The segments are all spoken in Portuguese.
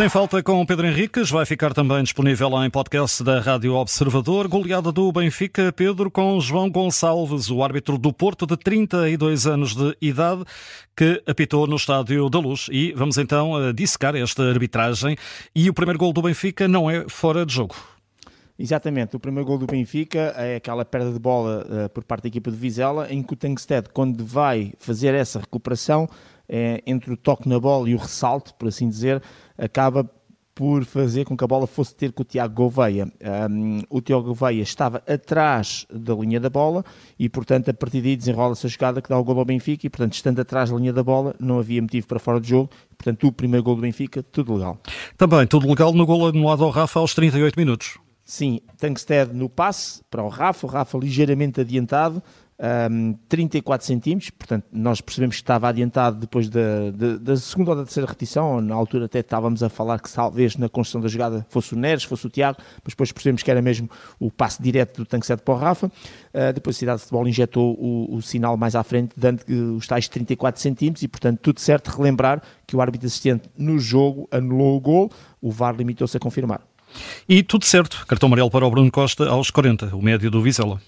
Sem falta com Pedro Henriques, vai ficar também disponível em podcast da Rádio Observador. Goleada do Benfica, Pedro, com João Gonçalves, o árbitro do Porto de 32 anos de idade, que apitou no Estádio da Luz. E vamos então dissecar esta arbitragem. E o primeiro gol do Benfica não é fora de jogo. Exatamente, o primeiro gol do Benfica é aquela perda de bola uh, por parte da equipa de Vizela, em que o Tankstead, quando vai fazer essa recuperação, é, entre o toque na bola e o ressalto, por assim dizer, acaba por fazer com que a bola fosse ter com o Tiago Gouveia. Um, o Tiago Gouveia estava atrás da linha da bola e, portanto, a partir daí desenrola-se a jogada que dá o gol ao Benfica e, portanto, estando atrás da linha da bola, não havia motivo para fora de jogo. Portanto, o primeiro gol do Benfica, tudo legal. Também, tudo legal no gol anulado ao Rafa aos 38 minutos. Sim, Tankstead no passe para o Rafa, o Rafa ligeiramente adiantado, um, 34 centímetros, portanto nós percebemos que estava adiantado depois da, da, da, segunda ou da terceira repetição, na altura até estávamos a falar que talvez na construção da jogada fosse o Neres, fosse o Tiago, mas depois percebemos que era mesmo o passe direto do tanque 7 para o Rafa, uh, depois a Cidade de Futebol injetou o, o sinal mais à frente, dando os tais 34 centímetros e portanto tudo certo, relembrar que o árbitro assistente no jogo anulou o gol, o VAR limitou-se a confirmar. E tudo certo, cartão amarelo para o Bruno Costa aos 40, o médio do Vizela.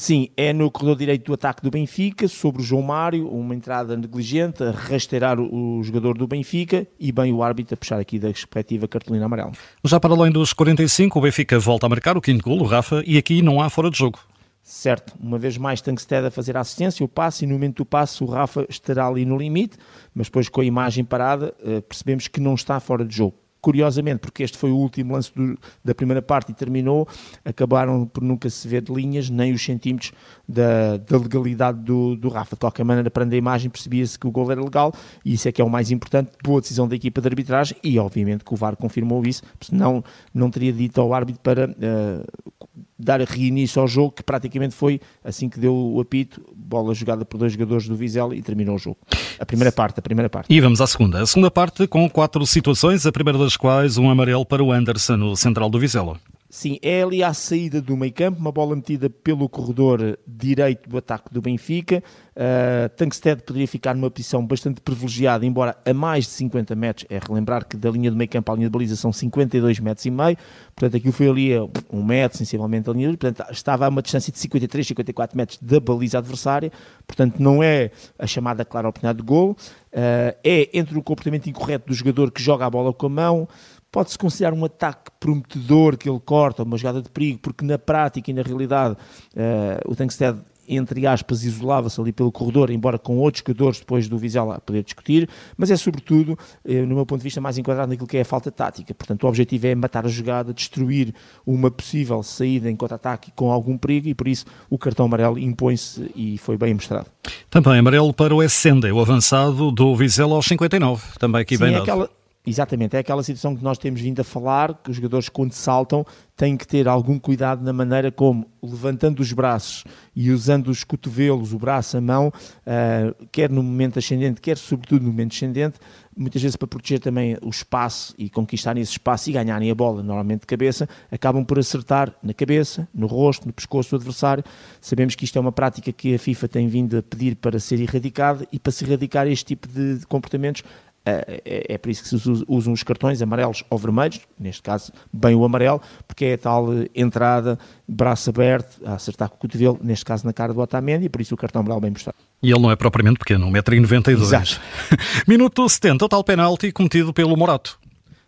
Sim, é no corredor direito do ataque do Benfica, sobre o João Mário, uma entrada negligente, a rasteirar o jogador do Benfica e bem o árbitro a puxar aqui da respectiva cartolina amarela. Já para além dos 45, o Benfica volta a marcar o quinto gol, o Rafa, e aqui não há fora de jogo. Certo, uma vez mais Tankstead a fazer a assistência, o passe, e no momento do passe o Rafa estará ali no limite, mas depois com a imagem parada eh, percebemos que não está fora de jogo curiosamente, porque este foi o último lance do, da primeira parte e terminou, acabaram por nunca se ver de linhas, nem os centímetros da, da legalidade do, do, Rafa. De qualquer maneira, perante a imagem, percebia-se que o gol era legal e isso é que é o mais importante. Boa decisão da equipa de arbitragem e, obviamente, que o VAR confirmou isso, senão não teria dito ao árbitro para uh, dar reinício ao jogo, que praticamente foi assim que deu o apito, bola jogada por dois jogadores do Vizela e terminou o jogo. A primeira parte, a primeira parte. E vamos à segunda. A segunda parte com quatro situações, a primeira das quais um amarelo para o Anderson, no central do Vizela. Sim, é ali à saída do meio campo, uma bola metida pelo corredor direito do ataque do Benfica. Uh, Tankstead poderia ficar numa posição bastante privilegiada, embora a mais de 50 metros. É relembrar que da linha do meio campo à linha de baliza são 52 metros e meio. Portanto, aquilo foi ali um metro, sensivelmente, a linha. Portanto, estava a uma distância de 53, 54 metros da baliza adversária. Portanto, não é a chamada clara oportunidade de gol. Uh, é entre o comportamento incorreto do jogador que joga a bola com a mão pode-se considerar um ataque prometedor que ele corta, uma jogada de perigo, porque na prática e na realidade uh, o Tankstead, entre aspas, isolava-se ali pelo corredor, embora com outros jogadores depois do Vizela a poder discutir, mas é sobretudo, uh, no meu ponto de vista, mais enquadrado naquilo que é a falta tática. Portanto, o objetivo é matar a jogada, destruir uma possível saída em contra-ataque com algum perigo e por isso o cartão amarelo impõe-se e foi bem mostrado. Também amarelo para o Essende, o avançado do Vizela aos 59, também aqui Sim, bem é dado. Aquela Exatamente, é aquela situação que nós temos vindo a falar, que os jogadores quando saltam têm que ter algum cuidado na maneira como, levantando os braços e usando os cotovelos, o braço, a mão, uh, quer no momento ascendente, quer sobretudo no momento descendente, muitas vezes para proteger também o espaço e conquistarem esse espaço e ganharem a bola, normalmente de cabeça, acabam por acertar na cabeça, no rosto, no pescoço do adversário. Sabemos que isto é uma prática que a FIFA tem vindo a pedir para ser erradicada e para se erradicar este tipo de comportamentos é, é, é, por isso que se usam os cartões amarelos ou vermelhos, neste caso bem o amarelo, porque é a tal entrada, braço aberto, a acertar com o cotovelo, neste caso na cara do Otamendi, e por isso o cartão amarelo bem mostrado. E ele não é propriamente pequeno, 1,92m. Minuto 70, o tal penalti cometido pelo Morato.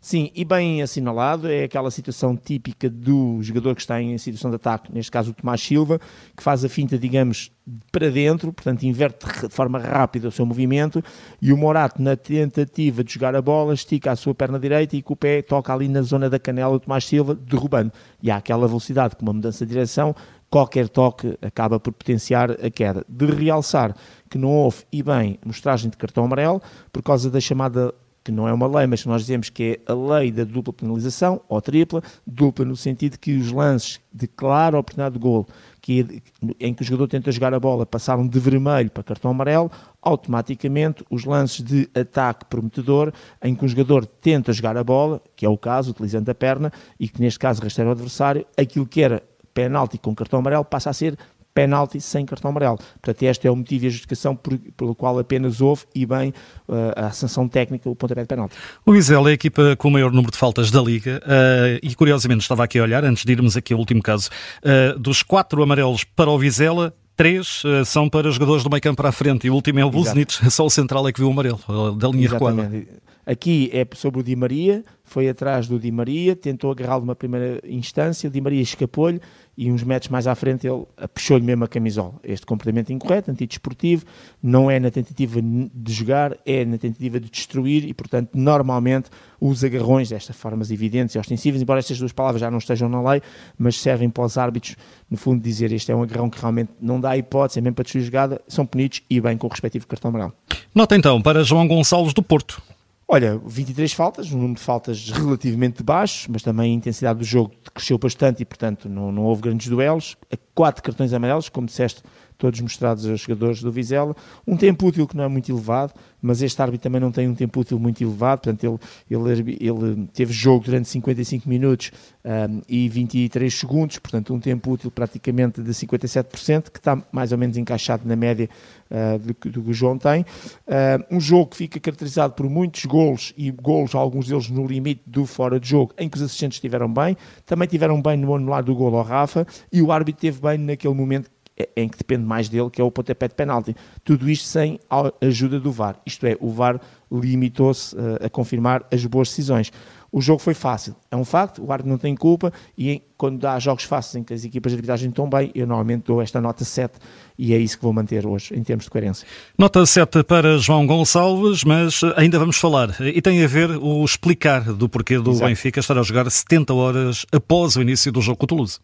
Sim, e bem assinalado, é aquela situação típica do jogador que está em situação de ataque, neste caso o Tomás Silva, que faz a finta, digamos, para dentro, portanto inverte de forma rápida o seu movimento, e o Morato, na tentativa de jogar a bola, estica a sua perna direita e com o pé toca ali na zona da canela do Tomás Silva, derrubando. E há aquela velocidade, com uma mudança de direção, qualquer toque acaba por potenciar a queda. De realçar que não houve, e bem, mostragem de cartão amarelo, por causa da chamada que não é uma lei, mas nós dizemos que é a lei da dupla penalização, ou tripla, dupla no sentido que os lances de clara oportunidade de gol, que, em que o jogador tenta jogar a bola, passaram de vermelho para cartão amarelo, automaticamente os lances de ataque prometedor, em que o jogador tenta jogar a bola, que é o caso, utilizando a perna, e que neste caso rasteira o adversário, aquilo que era penalti com cartão amarelo passa a ser penalti sem cartão amarelo. Portanto, este é o motivo e a justificação por, pelo qual apenas houve e bem uh, a sanção técnica, o pontapé de penalti. O Vizela é a equipa com o maior número de faltas da Liga uh, e, curiosamente, estava aqui a olhar, antes de irmos aqui ao último caso, uh, dos quatro amarelos para o Vizela, três uh, são para jogadores do meio campo para a frente e o último é o Buzenich, só o central é que viu o amarelo, da linha Exatamente. recuada. Aqui é sobre o Di Maria, foi atrás do Di Maria, tentou agarrá-lo numa primeira instância, o Di Maria escapou-lhe e uns metros mais à frente ele puxou-lhe mesmo a camisola. Este comportamento incorreto, antidesportivo, não é na tentativa de jogar, é na tentativa de destruir e, portanto, normalmente os agarrões destas formas evidentes e ostensivas, embora estas duas palavras já não estejam na lei, mas servem para os árbitros, no fundo, dizer este é um agarrão que realmente não dá hipótese, é mesmo para destruir a jogada, são punidos e bem com o respectivo cartão amarelo. Nota então para João Gonçalves do Porto. Olha, 23 faltas, um número de faltas relativamente baixo, mas também a intensidade do jogo cresceu bastante e, portanto, não, não houve grandes duelos. Quatro cartões amarelos, como disseste, todos mostrados aos jogadores do Vizela. Um tempo útil que não é muito elevado, mas este árbitro também não tem um tempo útil muito elevado, portanto ele, ele, ele teve jogo durante 55 minutos um, e 23 segundos, portanto um tempo útil praticamente de 57%, que está mais ou menos encaixado na média uh, do, do, que o João tem. Uh, um jogo que fica caracterizado por muitos golos e golos, alguns deles no limite do fora de jogo, em que os assistentes estiveram bem, também tiveram bem no anular do gol ao Rafa e o árbitro teve bem naquele momento em que depende mais dele, que é o pontapé de penalti. Tudo isto sem a ajuda do VAR. Isto é, o VAR limitou-se uh, a confirmar as boas decisões. O jogo foi fácil, é um facto, o árbitro não tem culpa e em, quando há jogos fáceis em que as equipas de arbitragem estão bem, eu normalmente dou esta nota 7 e é isso que vou manter hoje em termos de coerência. Nota 7 para João Gonçalves, mas ainda vamos falar e tem a ver o explicar do porquê do Exato. Benfica estar a jogar 70 horas após o início do jogo com o Toulouse.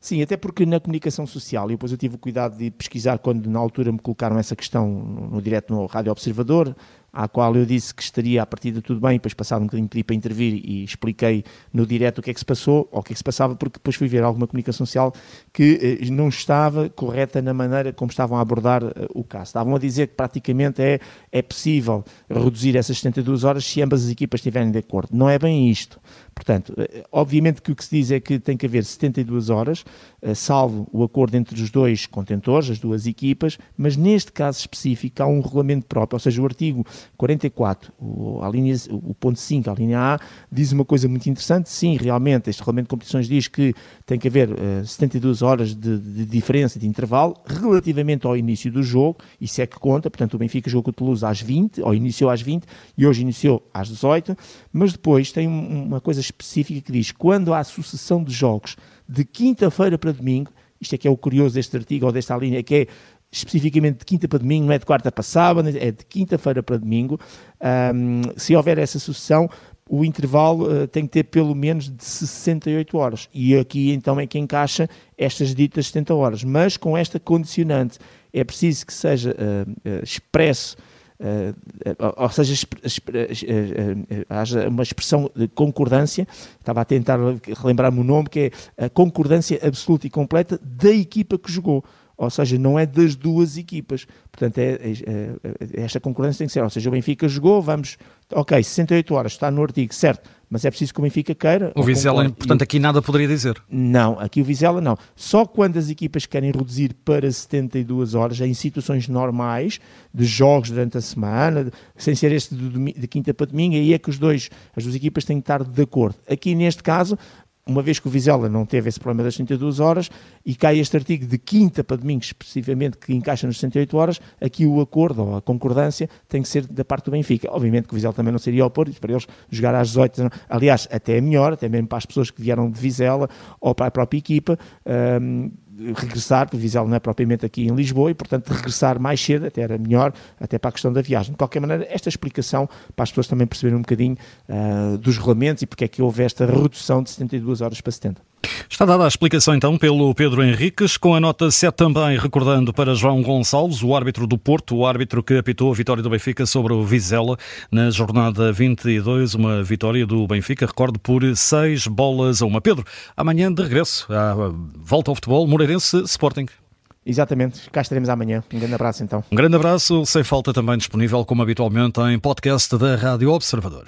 Sim, até porque na comunicação social, e depois eu tive o cuidado de pesquisar quando na altura me colocaram essa questão no, no direto no Rádio Observador, à qual eu disse que estaria a partir de tudo bem, depois passado um bocadinho pedi para intervir e expliquei no direto o que é que se passou, ou o que é que se passava, porque depois fui ver alguma comunicação social que eh, não estava correta na maneira como estavam a abordar eh, o caso. Estavam a dizer que praticamente é, é possível reduzir essas 72 horas se ambas as equipas estiverem de acordo. Não é bem isto. Portanto, eh, obviamente que o que se diz é que tem que haver 72 horas, salvo o acordo entre os dois contentores, as duas equipas, mas neste caso específico há um regulamento próprio, ou seja, o artigo 44, o, a linha, o ponto 5, a linha A, diz uma coisa muito interessante. Sim, realmente, este regulamento de competições diz que tem que haver uh, eh, 72 horas de, de, diferença de intervalo relativamente ao início do jogo, isso é que conta. Portanto, o Benfica jogou com o Toulouse às 20, ou iniciou às 20, e hoje iniciou às 18. Mas depois tem uma coisa específica que diz: quando há sucessão de jogos de quinta-feira para domingo, isto é que é o curioso deste artigo ou desta linha, que é especificamente de quinta para domingo, não é de quarta para sábado, é de quinta-feira para domingo. Um, se houver essa sucessão, o intervalo uh, tem que ter pelo menos de 68 horas. E aqui então é que encaixa estas ditas 70 horas. Mas com esta condicionante, é preciso que seja uh, expresso. Uh, ou seja, haja uma expressão de concordância, estava a tentar relembrar-me o nome, que é a concordância absoluta e completa da equipa que jogou ou seja, não é das duas equipas. Portanto, é, é, é, esta concorrência tem que ser, ou seja, o Benfica jogou, vamos, ok, 68 horas, está no artigo, certo, mas é preciso que o Benfica queira. O Vizela, portanto, aqui nada poderia dizer. Não, aqui o Vizela não. Só quando as equipas querem reduzir para 72 horas, em situações normais, de jogos durante a semana, sem ser este de, de quinta para domingo, aí é que os dois, as duas equipas têm que estar de acordo. Aqui, neste caso, uma vez que o Vizela não teve esse problema das 32 horas e cai este artigo de quinta para domingo, especificamente, que encaixa nas 68 horas, aqui o acordo ou a concordância tem que ser da parte do Benfica. Obviamente que o Vizela também não seria opor, para eles jogar às 18, aliás, até é melhor, até mesmo para as pessoas que vieram de Vizela ou para a própria equipa. Um, regressar, porque Vizela não é propriamente aqui em Lisboa, e portanto regressar mais cedo até era melhor, até para a questão da viagem. De qualquer maneira, esta explicação para as pessoas também perceberem um bocadinho uh, dos regulamentos e porque é que houve esta redução de 72 horas para 70. Está dada a explicação então pelo Pedro Henriques, com a nota 7 também recordando para João Gonçalves, o árbitro do Porto, o árbitro que apitou a vitória do Benfica sobre o Vizela na jornada 22, uma vitória do Benfica, recordo, por 6 bolas a uma. Pedro, amanhã de regresso, à volta ao futebol, Moreirense Sporting. Exatamente, cá estaremos amanhã. Um grande abraço então. Um grande abraço, sem falta também disponível, como habitualmente, em podcast da Rádio Observador.